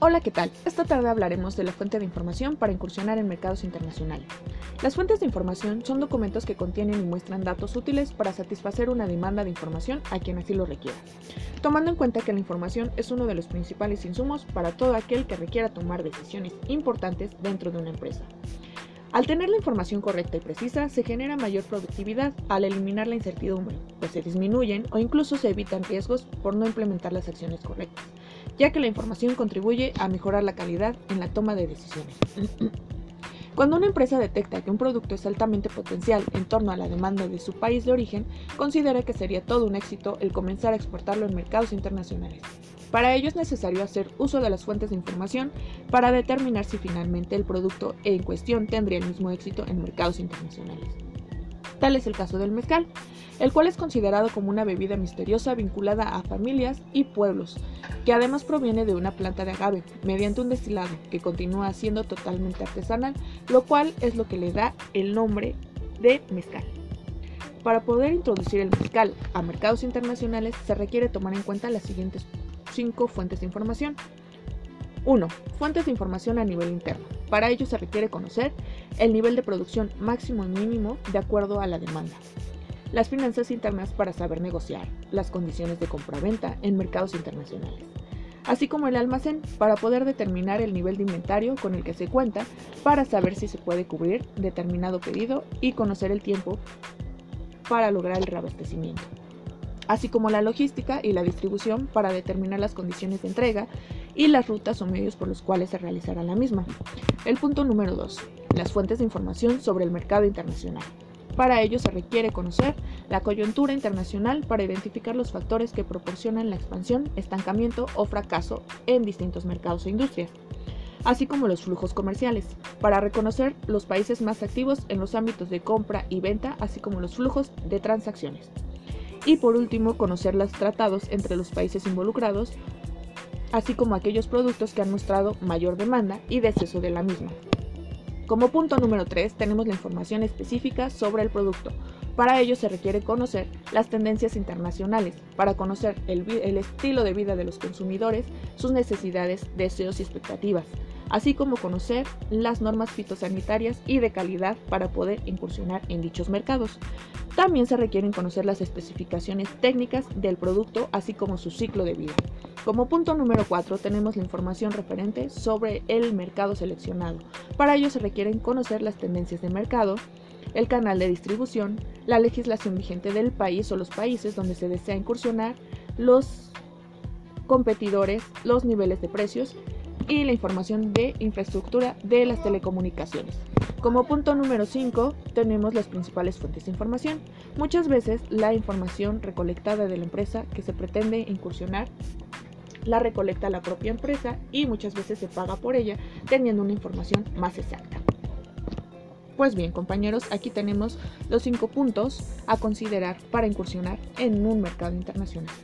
Hola, ¿qué tal? Esta tarde hablaremos de la fuente de información para incursionar en mercados internacionales. Las fuentes de información son documentos que contienen y muestran datos útiles para satisfacer una demanda de información a quien así lo requiera, tomando en cuenta que la información es uno de los principales insumos para todo aquel que requiera tomar decisiones importantes dentro de una empresa. Al tener la información correcta y precisa, se genera mayor productividad al eliminar la incertidumbre, pues se disminuyen o incluso se evitan riesgos por no implementar las acciones correctas ya que la información contribuye a mejorar la calidad en la toma de decisiones. Cuando una empresa detecta que un producto es altamente potencial en torno a la demanda de su país de origen, considera que sería todo un éxito el comenzar a exportarlo en mercados internacionales. Para ello es necesario hacer uso de las fuentes de información para determinar si finalmente el producto en cuestión tendría el mismo éxito en mercados internacionales. Tal es el caso del mezcal, el cual es considerado como una bebida misteriosa vinculada a familias y pueblos, que además proviene de una planta de agave, mediante un destilado que continúa siendo totalmente artesanal, lo cual es lo que le da el nombre de mezcal. Para poder introducir el mezcal a mercados internacionales se requiere tomar en cuenta las siguientes cinco fuentes de información. 1. Fuentes de información a nivel interno. Para ello se requiere conocer el nivel de producción máximo y mínimo de acuerdo a la demanda. Las finanzas internas para saber negociar las condiciones de compra-venta en mercados internacionales. Así como el almacén para poder determinar el nivel de inventario con el que se cuenta para saber si se puede cubrir determinado pedido y conocer el tiempo para lograr el reabastecimiento así como la logística y la distribución para determinar las condiciones de entrega y las rutas o medios por los cuales se realizará la misma. El punto número 2. Las fuentes de información sobre el mercado internacional. Para ello se requiere conocer la coyuntura internacional para identificar los factores que proporcionan la expansión, estancamiento o fracaso en distintos mercados e industrias, así como los flujos comerciales, para reconocer los países más activos en los ámbitos de compra y venta, así como los flujos de transacciones. Y por último, conocer los tratados entre los países involucrados así como aquellos productos que han mostrado mayor demanda y deceso de la misma. Como punto número 3 tenemos la información específica sobre el producto. Para ello se requiere conocer las tendencias internacionales, para conocer el, el, estilo de vida de los consumidores, sus necesidades, deseos y expectativas, así como conocer las normas fitosanitarias y de calidad para poder incursionar en dichos mercados. También se requieren conocer las especificaciones técnicas del producto, así como su ciclo de vida. Como punto número 4 tenemos la información referente sobre el mercado seleccionado. Para ello se requieren conocer las tendencias de mercado, el canal de distribución, la legislación vigente del país o los países donde se desea incursionar, los competidores, los niveles de precios y la información de infraestructura de las telecomunicaciones. Como punto número 5 tenemos las principales fuentes de información. Muchas veces la información recolectada de la empresa que se pretende incursionar la recolecta la propia empresa y muchas veces se paga por ella teniendo una información más exacta. Pues bien compañeros, aquí tenemos los 5 puntos a considerar para incursionar en un mercado internacional.